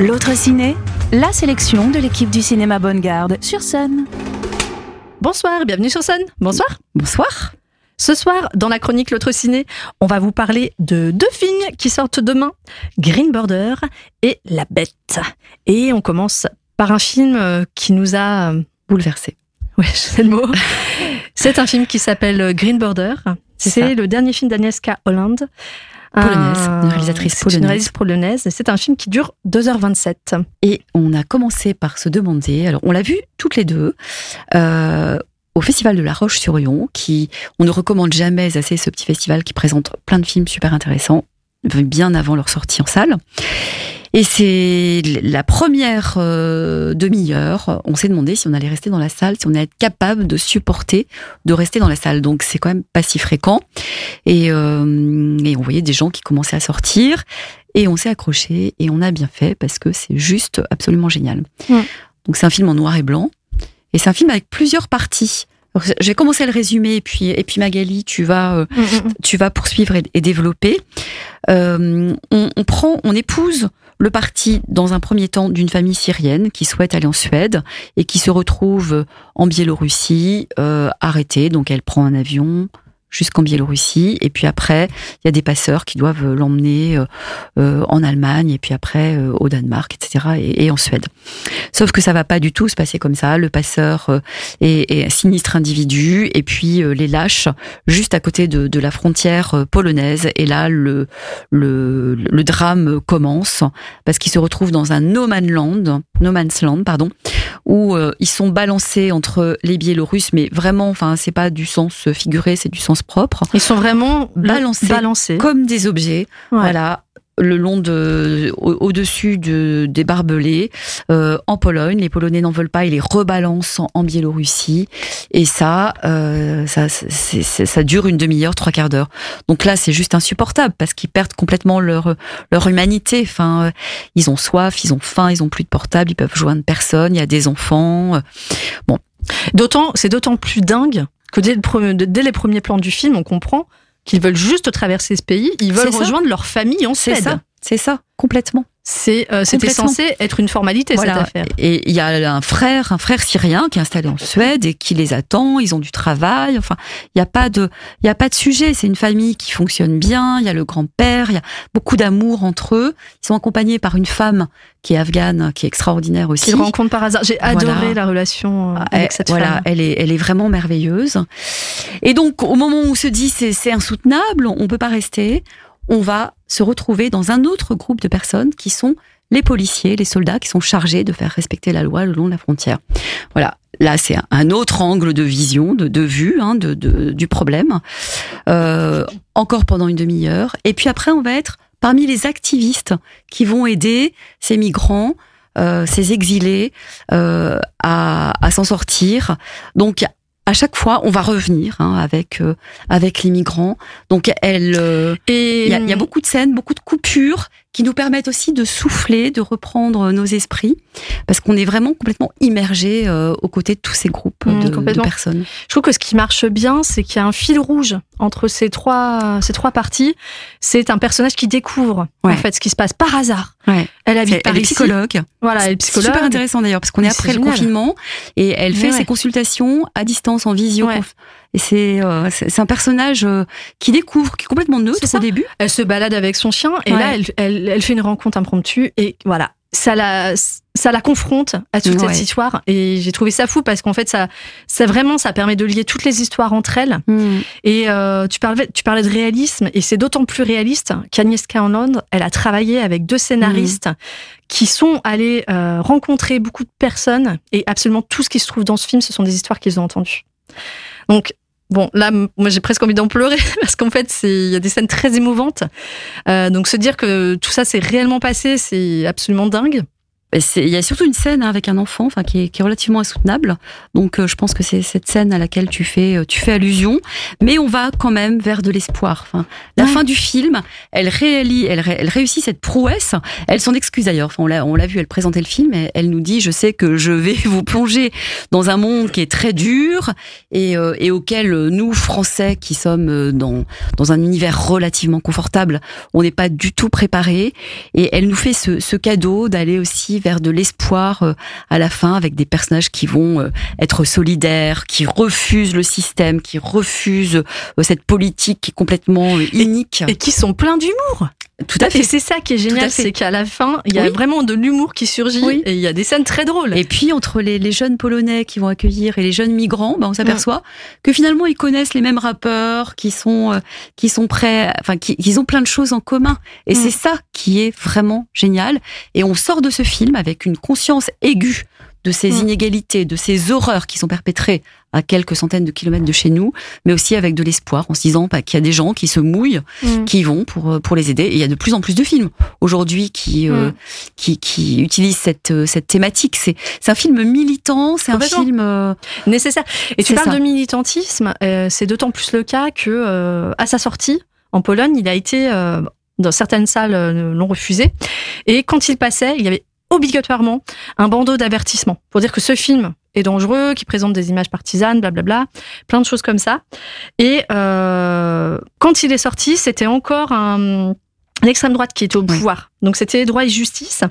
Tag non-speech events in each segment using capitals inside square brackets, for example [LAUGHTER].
L'autre ciné, la sélection de l'équipe du cinéma Bonne Garde sur Sun. Bonsoir, bienvenue sur Sun. Bonsoir. Bonsoir. Ce soir, dans la chronique L'autre ciné, on va vous parler de deux films qui sortent demain, Green Border et La Bête. Et on commence par un film euh, qui nous a euh, Bouleversé. Ouais, [LAUGHS] c'est le mot. C'est un film qui s'appelle Green Border. C'est le dernier film d'Agnieszka Holland. Polonaise, Un- une réalisatrice c'est Une polonaise. réalisatrice polonaise. C'est un film qui dure 2h27. Et on a commencé par se demander, alors on l'a vu toutes les deux, euh, au Festival de la Roche-sur-Yon, qui, on ne recommande jamais assez ce petit festival qui présente plein de films super intéressants, bien avant leur sortie en salle. Et c'est la première euh, demi-heure, on s'est demandé si on allait rester dans la salle, si on allait être capable de supporter de rester dans la salle. Donc c'est quand même pas si fréquent. Et, euh, et on voyait des gens qui commençaient à sortir. Et on s'est accroché et on a bien fait parce que c'est juste absolument génial. Donc c'est un film en noir et blanc et c'est un film avec plusieurs parties. Je vais commencer à le résumer et puis, et puis Magali, tu vas, euh, tu vas poursuivre et, et développer. Euh, on, on prend, on épouse le parti dans un premier temps d'une famille syrienne qui souhaite aller en Suède et qui se retrouve en Biélorussie euh, arrêtée. Donc elle prend un avion jusqu'en Biélorussie. Et puis après il y a des passeurs qui doivent l'emmener euh, euh, en Allemagne et puis après euh, au Danemark etc et, en Suède. Sauf que ça va pas du tout se passer comme ça. Le passeur euh, est, un sinistre individu et puis euh, les lâche juste à côté de, la frontière euh, polonaise. Et là le, le, drame commence parce qu'ils se retrouvent dans un no man's land no man's land pardon où euh, ils sont balancés entre les Biélorusses. Mais vraiment enfin c'est pas du sens figuré c'est du sens propre Ils sont vraiment Balancés. balancés. comme des objets Ouais. voilà le long de au- au-dessus de, des barbelés euh, en Pologne les Polonais n'en veulent pas ils les rebalancent en, en Biélorussie et ça euh, ça dure une demi-heure trois quarts d'heure donc là c'est juste insupportable parce qu'ils perdent complètement leur leur humanité enfin euh, ils ont soif ils ont faim ils ont plus de portable ils peuvent joindre personne il y a des enfants D'autant, c'est d'autant plus dingue que dès, le les premiers plans du film, on comprend qu'ils veulent juste traverser ce pays, ils veulent rejoindre leur famille en c'est Suède. ça. C'est ça complètement C'est, euh, c'était censé être une formalité cette Voilà. affaire. Et il y a un frère, un frère syrien qui est installé en Suède et qui les attend. Ils ont du travail. Enfin, il y a pas de, il y a pas de sujet. C'est une famille qui fonctionne bien. Il y a le grand-père. Il y a beaucoup d'amour entre eux. Ils sont accompagnés par une femme qui est afghane, qui est extraordinaire aussi. Qu'ils rencontrent par hasard. J'ai Voilà. adoré la relation euh, Ah, avec elle- cette voilà, femme. elle est, elle est vraiment merveilleuse. Et donc, au moment où on se dit c'est, c'est insoutenable, on peut pas rester, on va se retrouver dans un autre groupe de personnes qui sont les policiers, les soldats qui sont chargés de faire respecter la loi le long de la frontière. Voilà. Là, c'est un- autre angle de vision, de, de vue hein, de, de- du problème. Euh, encore pendant une demi-heure. Et puis après, on va être parmi les activistes qui vont aider ces migrants, euh, ces exilés euh, à, à s'en sortir. Donc à chaque fois, on va revenir hein, avec euh, avec les migrants. Donc elle, euh, il y, il y a beaucoup de scènes, beaucoup de coupures qui nous permettent aussi de souffler, de reprendre nos esprits, parce qu'on est vraiment complètement immergé euh, aux côtés de tous ces groupes Mmh, de- personnes. Je trouve que ce qui marche bien, c'est qu'il y a un fil rouge entre ces trois, ces trois parties. C'est un personnage qui découvre Ouais. en fait ce qui se passe par hasard. Ouais. Elle habite par elle est psychologue. Voilà, elle est C'est psychologue. super intéressant d'ailleurs, parce qu'on est après le confinement et elle fait Ouais. ses consultations à distance, en visio. Et c'est euh, c'est un personnage euh, qui découvre, qui est complètement neutre au début. Elle se balade avec son chien et Ouais. là, elle, elle, elle fait une rencontre impromptue et voilà, ça la, ça la confronte à toute Ouais. cette histoire. Et j'ai trouvé ça fou parce qu'en fait, ça, ça vraiment, ça permet de lier toutes les histoires entre elles. Et euh, tu, parlais, tu parlais de réalisme, et c'est d'autant plus réaliste qu'Agnieszka Holland, elle a travaillé avec deux scénaristes qui sont allés rencontrer beaucoup de personnes, et absolument tout ce qui se trouve dans ce film, ce sont des histoires qu'ils ont entendues. Donc, bon, là, moi j'ai presque envie d'en pleurer, [LAUGHS] parce qu'en fait, c'est- il y a des scènes très émouvantes. Euh, donc, se dire que tout ça s'est réellement passé, c'est absolument dingue. Il y a surtout une scène hein, avec un enfant, enfin qui est, qui est relativement insoutenable. Donc je pense que c'est cette scène à laquelle tu fais tu fais allusion, mais on va quand même vers de l'espoir. Enfin, la fin du film, elle réalise, elle, elle réussit cette prouesse. Elle s'en excuse d'ailleurs. Enfin, on l'a vu, elle présentait le film, et elle nous dit je sais que je vais [LAUGHS] vous plonger dans un monde qui est très dur et, et auquel nous Français qui sommes dans dans un univers relativement confortable, on n'est pas du tout préparé. Et elle nous fait ce, ce cadeau d'aller aussi vers de l'espoir euh, à la fin avec des personnages qui vont euh, être solidaires, qui refusent le système, qui refusent euh, cette politique qui est complètement inique. Et, qui sont pleins d'humour. Tout à fait. Et c'est ça qui est génial, c'est qu'à la fin, il y a vraiment de l'humour qui surgit et il y a des scènes très drôles. Et puis entre les, les jeunes Polonais qui vont accueillir et les jeunes migrants, ben, on s'aperçoit que finalement ils connaissent les mêmes rappeurs, qui sont qui sont prêts, enfin qui, qui, ont plein de choses en commun. Et c'est ça qui est vraiment génial. Et on sort de ce film avec une conscience aiguë de ces mm. inégalités, de ces horreurs qui sont perpétrées à quelques centaines de kilomètres de chez nous, mais aussi avec de l'espoir, en se disant bah, qu'il y a des gens qui se mouillent, mm. qui vont pour euh, pour les aider. Et il y a de plus en plus de films aujourd'hui qui, euh, mm. qui qui utilisent cette euh, cette thématique. C'est c'est un film militant, c'est un film nécessaire. Et tu parles de militantisme, c'est d'autant plus le cas que à sa sortie en Pologne, il a été dans certaines salles l'ont refusé. Et quand il passait, il y avait obligatoirement un bandeau d'avertissement pour dire que ce film est dangereux, qui présente des images partisanes, blablabla, plein de choses comme ça. Et euh, quand il est sorti, c'était encore un, l'extrême droite qui était au pouvoir. Donc c'était droit et justice.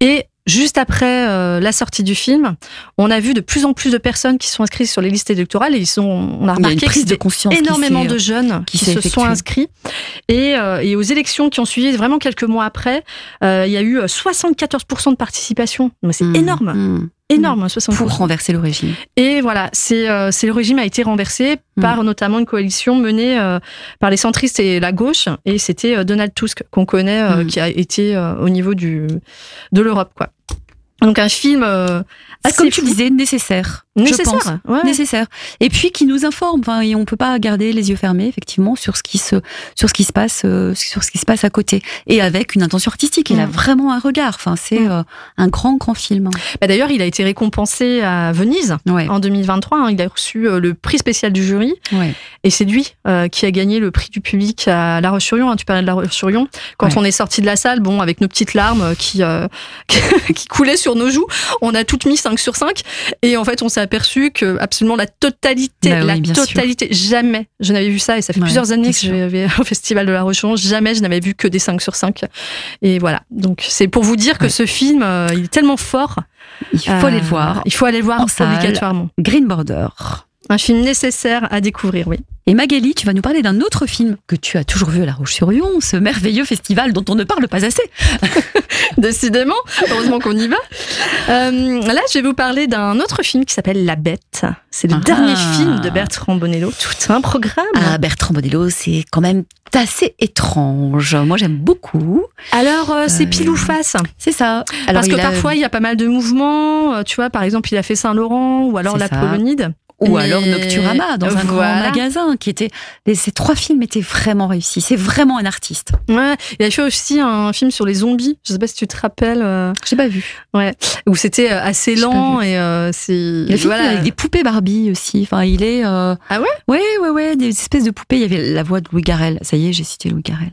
Et juste après euh, la sortie du film, on a vu de plus en plus de personnes qui sont inscrites sur les listes électorales et ils sont, on a remarqué qu'il y a énormément de jeunes qui, se sont inscrits. Et, euh, et, aux élections qui ont suivi vraiment quelques mois après, euh, il y a eu 74% de participation. C'est mmh. énorme. Mmh énorme, 60%. Pour renverser le régime. Et voilà, c'est euh, le régime a été renversé mm. par notamment une coalition menée euh, par les centristes et la gauche, et c'était euh, Donald Tusk qu'on connaît, mm. qui a été au niveau du de l'Europe, quoi. Donc un film ah, comme tu disais, nécessaire. Nécessaire, ouais. nécessaire. Et puis qui nous informe. Enfin, et on peut pas garder les yeux fermés, effectivement, sur ce qui se, sur ce qui se passe, euh, sur ce qui se passe à côté. Et avec une intention artistique. Il a mm. vraiment un regard. Enfin, c'est mm. euh, un grand, grand film. Bah, D'ailleurs, il a été récompensé à Venise en 2023. Hein. Il a reçu euh, le prix spécial du jury. Et c'est lui qui a gagné le prix du public à La Roche-sur-Yon. Hein, tu parlais de La Roche-sur-Yon. Quand on est sorti de la salle, bon, avec nos petites larmes qui, [LAUGHS] qui coulaient sur nos joues, on a toutes mis 5 sur 5. Et en fait, on s'est aperçu que absolument la totalité, bah la totalité, jamais je n'avais vu ça. Et ça fait plusieurs années que je vais au Festival de la Roche jamais je n'avais vu que des 5 sur 5. Et voilà. Donc, c'est pour vous dire que ce film, euh, il est tellement fort. Il faut aller le voir. Euh, il faut aller voir obligatoirement. Green Border. Un film nécessaire à découvrir, oui. Et Magali, tu vas nous parler d'un autre film que tu as toujours vu à La Roche-sur-Yon, ce merveilleux festival dont on ne parle pas assez. [LAUGHS] Décidément, heureusement qu'on y va. Euh, là, je vais vous parler d'un autre film qui s'appelle La Bête. C'est le dernier ah. film de Bertrand Bonello. Tout un programme. Ah, Bertrand Bonello, c'est quand même assez étrange. Moi, j'aime beaucoup. Alors, euh, c'est pile ou face. C'est ça. Alors, Parce que parfois, il y a pas mal de mouvements. Euh, tu vois, par exemple, il a fait Saint-Laurent ou alors La Polonide ou alors Nocturama dans un grand magasin qui était ces trois films étaient vraiment réussis. C'est vraiment un artiste. Ouais il a fait aussi un film sur les zombies. Je sais pas si tu te rappelles euh... j'ai pas vu. ouais où c'était euh, assez lent et euh, c'est il a fait voilà. avec des poupées Barbie aussi. Enfin il est euh... ah ouais? Ouais ouais ouais des espèces de poupées. Il y avait la voix de Louis Garrel. Ça y est j'ai cité Louis Garrel.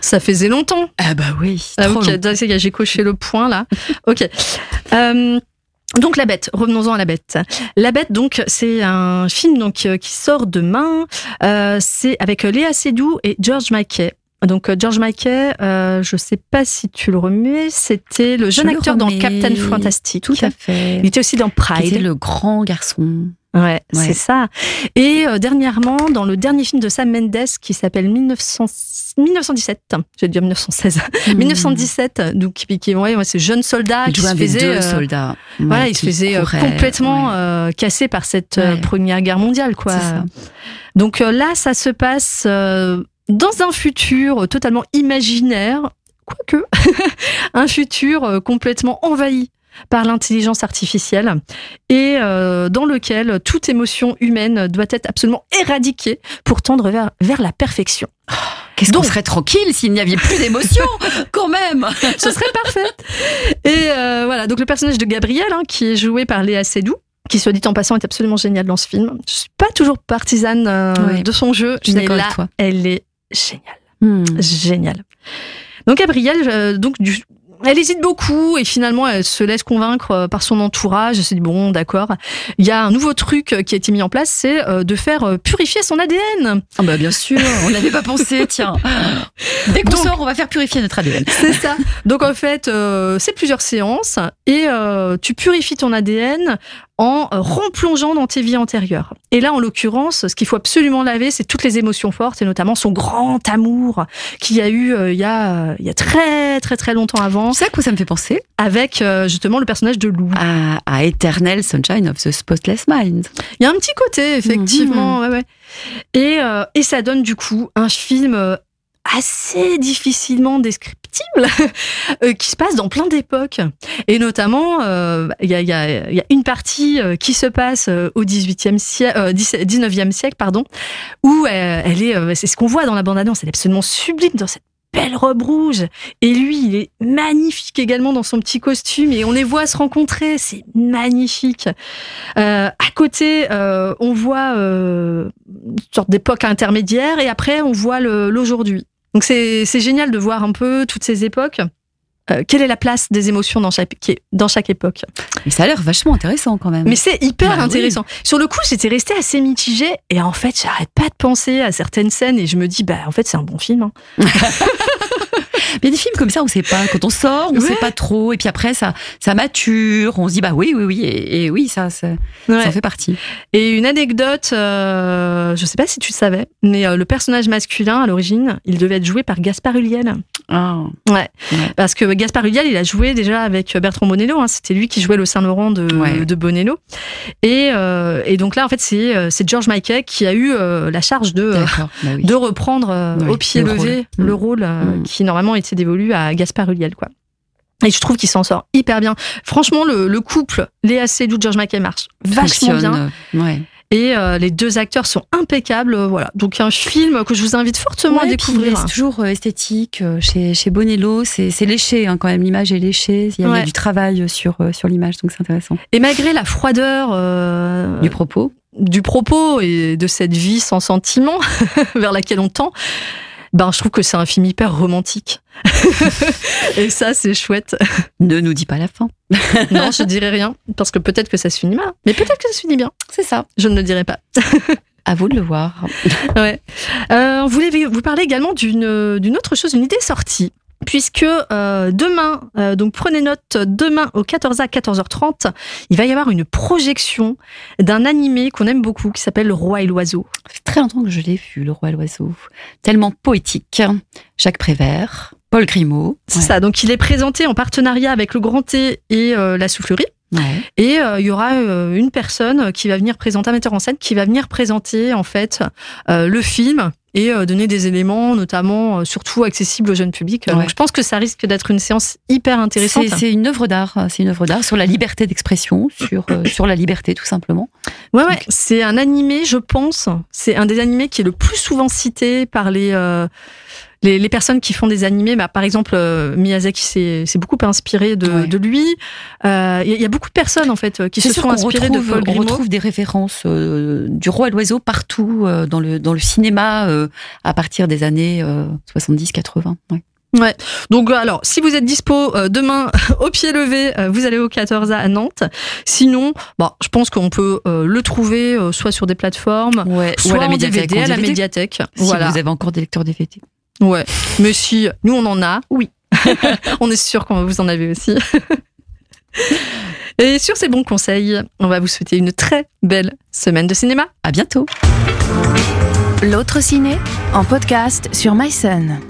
Ça faisait longtemps. Ah bah oui. Ah, ok, j'ai coché le point là. ok. [LAUGHS] Euh, donc la bête, revenons-en à la bête. La bête, donc c'est un film donc euh, qui sort demain. Euh, c'est avec Léa Seydoux et George Mackey. Donc euh, George Mackey, euh, je sais pas si tu le remets, c'était le jeune acteur dans Captain Fantastic. Tout à fait. Il était aussi dans Pride. C'était le grand garçon. Ouais, c'est ça. Et euh, dernièrement, dans le dernier film de Sam Mendes qui s'appelle 1917, je vais dire 1916, 1917, donc qui, qui ouais, c'est jeune soldat qui se faisait, euh, soldats. voilà, il se faisait euh, complètement euh, cassé par cette première guerre mondiale, quoi. Donc là, ça se passe dans un futur totalement imaginaire, quoique [LAUGHS] un futur complètement envahi par l'intelligence artificielle et euh, dans lequel toute émotion humaine doit être absolument éradiquée pour tendre vers, vers la perfection. Qu'est-ce qu'on serait tranquille s'il n'y avait plus d'émotion, [LAUGHS] quand même Ce serait parfait. Et euh, voilà, donc le personnage de Gabriel, hein, qui est joué par Léa Seydoux, qui soit dit en passant est absolument génial dans ce film. Je suis pas toujours partisane euh, de son jeu, mais là, elle est géniale, hmm. géniale. Donc Gabrielle, euh, donc du, elle hésite beaucoup et finalement elle se laisse convaincre euh, par son entourage. Elle se dit bon d'accord. Il y a un nouveau truc qui a été mis en place, c'est euh, de faire euh, purifier son ADN. Ah bah bien sûr, on n'avait pas pensé. Tiens, dès qu'on sort, on va faire purifier notre ADN. C'est ça. Donc en fait, c'est plusieurs séances et tu purifies ton ADN en replongeant dans tes vies antérieures. Et là, en l'occurrence, ce qu'il faut absolument laver, c'est toutes les émotions fortes et notamment son grand amour qu'il y a eu il, y a, il y a très très très longtemps avant c'est à quoi ça me fait penser? Avec euh, justement le personnage de Lou. À, Eternal Sunshine of the Spotless Mind. Il y a un petit côté, effectivement. Mhm. ouais, Et, euh, et ça donne du coup un film euh, assez difficilement descriptible [LAUGHS] qui se passe dans plein d'époques. Et notamment, il y, a, y, a, une partie qui se passe au 18e siècle, 19e siècle, pardon, où elle, est, c'est ce qu'on voit dans la bande-annonce, elle est absolument sublime dans cette belle robe rouge. Et lui, il est magnifique également dans son petit costume et on les voit se rencontrer. C'est magnifique. Euh, à côté, euh, on voit euh, une sorte d'époque intermédiaire et après, on voit l'aujourd'hui. Donc c'est génial de voir un peu toutes ces époques. Euh, quelle est la place des émotions dans chaque, dans chaque époque Mais ça a l'air vachement intéressant quand même. Mais c'est hyper bah intéressant. Sur le coup, j'étais restée assez mitigée et en fait, j'arrête pas de penser à certaines scènes et je me dis, bah en fait, c'est un bon film. Hein. [LAUGHS] Il y a des films comme ça, on sait pas. Quand on sort, on ne sait pas trop. Et puis après, ça, ça mature. On se dit, bah oui, oui, oui. Et, oui, ça, ça, fait partie. Et une anecdote, euh, je sais pas si tu le savais, mais euh, le personnage masculin, à l'origine, il devait être joué par Gaspard Ulliel. Ah. Ouais. Parce que Gaspard Ulliel, il a joué déjà avec Bertrand Bonello. Hein. C'était lui qui jouait le Saint-Laurent de, de Bonello. Et, euh, et donc là, en fait, c'est, euh, George Michael qui a eu la charge de, bah de reprendre au pied levé le rôle mm. qui normalement était dévolu à Gaspard Ulliel, quoi. Et je trouve qu'il s'en sort hyper bien. Franchement, le, couple Léa Seydoux, George Mackay marche vachement bien. Ouais. Et euh, les deux acteurs sont impeccables. Voilà. Donc un film que je vous invite fortement à découvrir. C'est toujours euh, esthétique. Euh, chez, chez Bonello, c'est léché hein, quand même. L'image est léchée. Il y, a, du travail sur, sur l'image, donc c'est intéressant. Et malgré la froideur du propos, du propos et de cette vie sans sentiment [LAUGHS] vers laquelle on tend, ben, je trouve que c'est un film hyper romantique. [LAUGHS] et ça, c'est chouette. Ne nous dis pas la fin. [LAUGHS] non, je dirai rien, parce que peut-être que ça se finit mal. Mais peut-être que ça se finit bien. C'est ça. Je ne le dirai pas. [LAUGHS] à vous de le voir. ouais. Euh, vous voulez vous parler également d'une d'une autre chose, une idée sortie puisque euh, demain, euh, donc prenez note, demain au 14h 14h30, il va y avoir une projection d'un animé qu'on aime beaucoup qui s'appelle Le Roi et l'Oiseau. Ça fait très longtemps que je l'ai vu, Le Roi et l'Oiseau. Tellement poétique. Jacques Prévert, Paul Grimaud. C'est ça, donc il est présenté en partenariat avec le Grand T et euh, la Soufflerie. Et il y aura une personne qui va venir présenter, un metteur en scène, qui va venir présenter en fait le film et euh, donner des éléments, notamment euh, surtout accessibles au jeune public. Donc je pense que ça risque d'être une séance hyper intéressante. C'est une œuvre d'art, c'est une œuvre d'art sur la liberté d'expression, sur euh, sur la liberté tout simplement. Ouais ouais, c'est un animé, je pense, c'est un des animés qui est le plus souvent cité par les les, personnes qui font des animés, bah, par exemple euh, Miyazaki s'est beaucoup inspiré de, lui. Euh, il y, a beaucoup de personnes en fait qui se sont inspirées de Paul On retrouve des références euh, du roi et l'oiseau partout dans le dans le cinéma à partir des années 70-80. Ouais. Ouais. Donc alors, si vous êtes dispo demain [LAUGHS] au pied levé, vous allez au 14 à Nantes. Sinon, bon, je pense qu'on peut le trouver soit sur des plateformes, soit ou à la médiathèque, DVD, à la médiathèque. Si vous avez encore des lecteurs DVD. Ouais, mais si nous on en a, oui. [LAUGHS] on est sûr qu'on vous en avez aussi. [LAUGHS] Et sur ces bons conseils, on va vous souhaiter une très belle semaine de cinéma. À bientôt. L'autre ciné en podcast sur MySun.